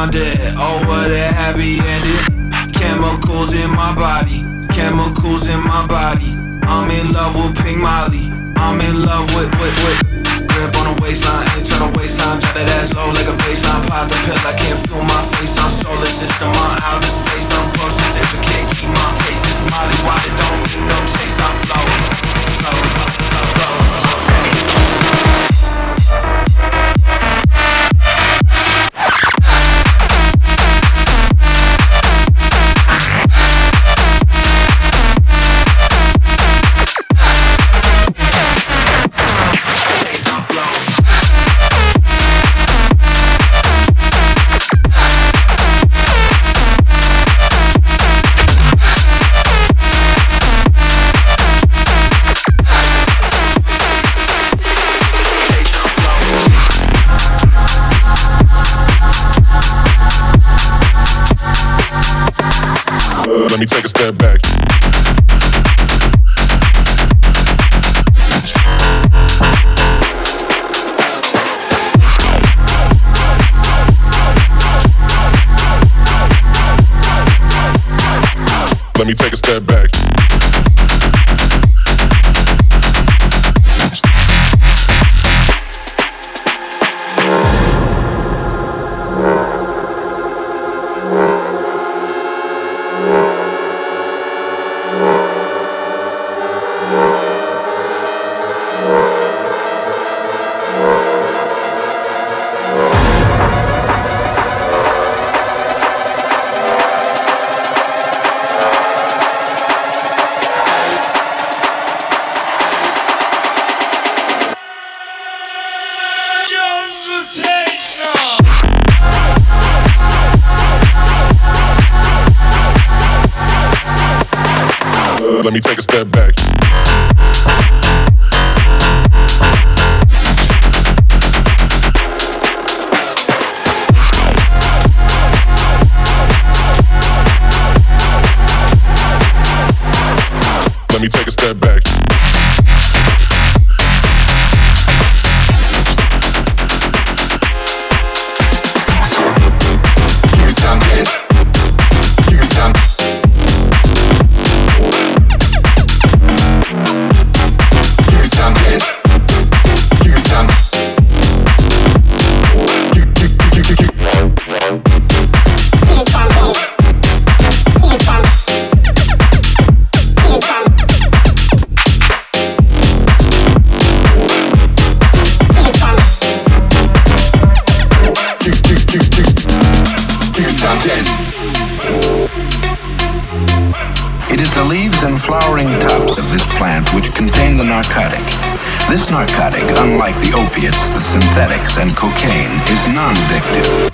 found it. Oh, what a happy ending. Chemicals in my body, chemicals in my body. I'm in love with Pink Molly. I'm in love with, with, with. Grip on the waistline, internal waistline. Drop that ass low like a baseline. Pop the pill, I can't feel my face. I'm soulless, it's in my outer space. I'm processing, but can't keep my pace. It's Molly, why it don't need no chase? I'm fly. take a step back. Plant which contain the narcotic. This narcotic, unlike the opiates, the synthetics, and cocaine, is non-addictive.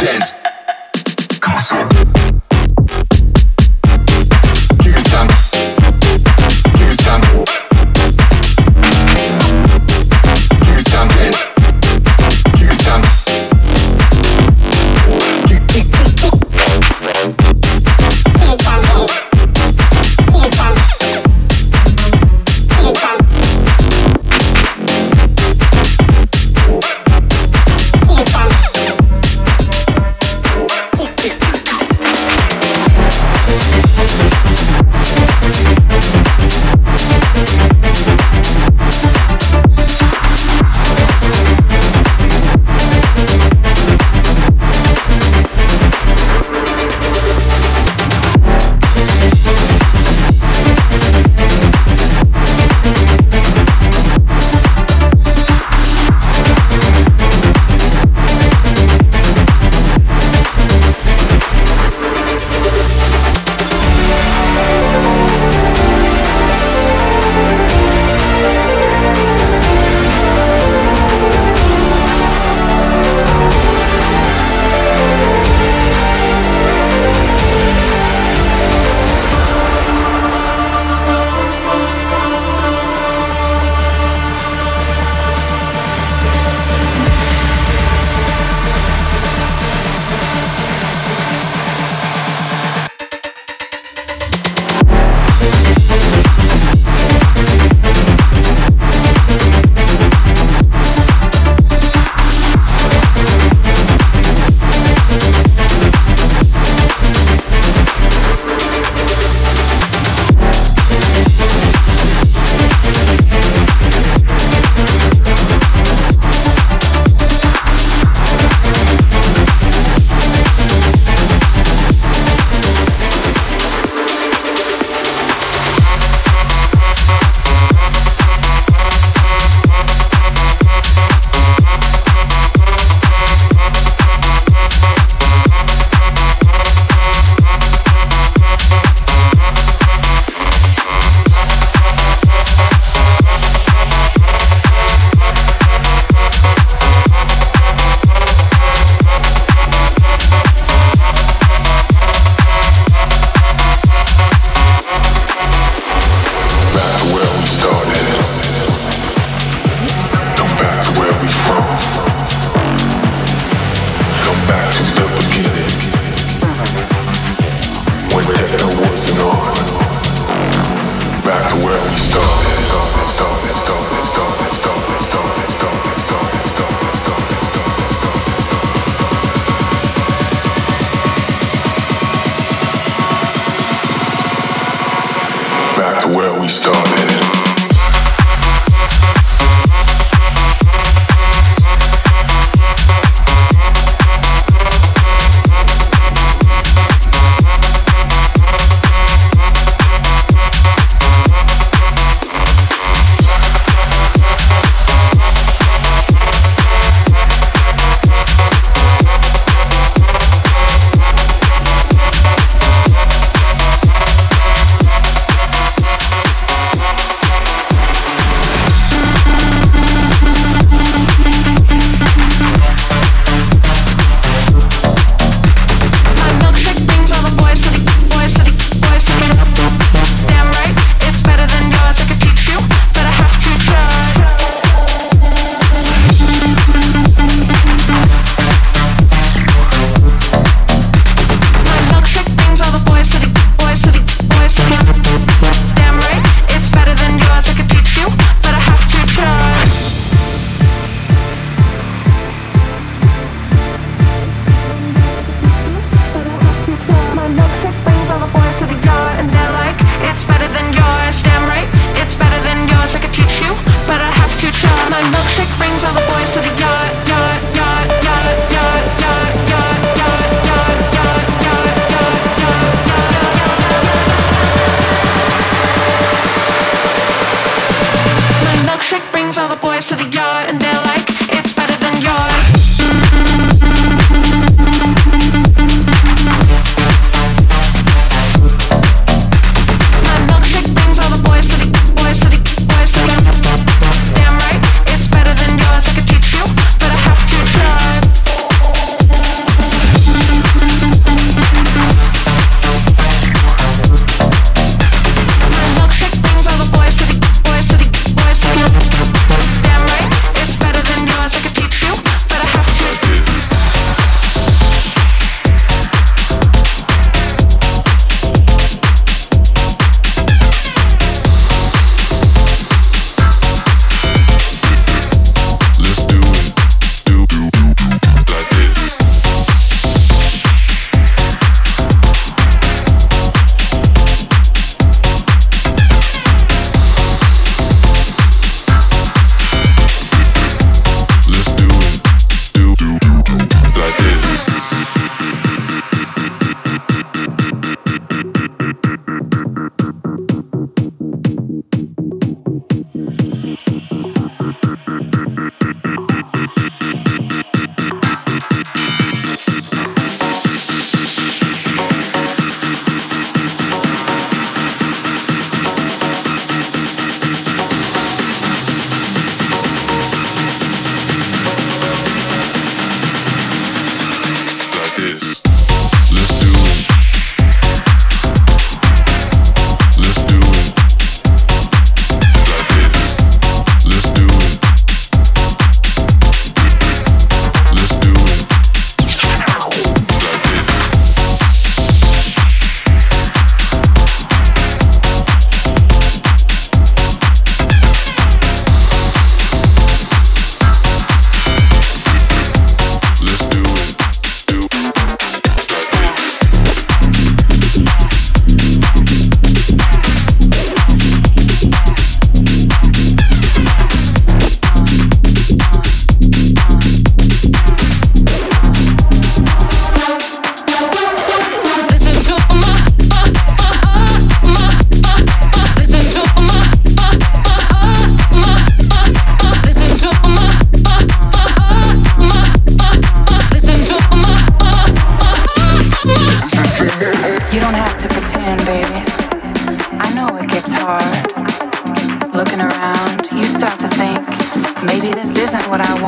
Dance. to where we started.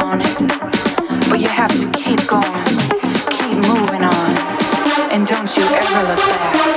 but you have to keep going, keep moving on, and don't you ever look back.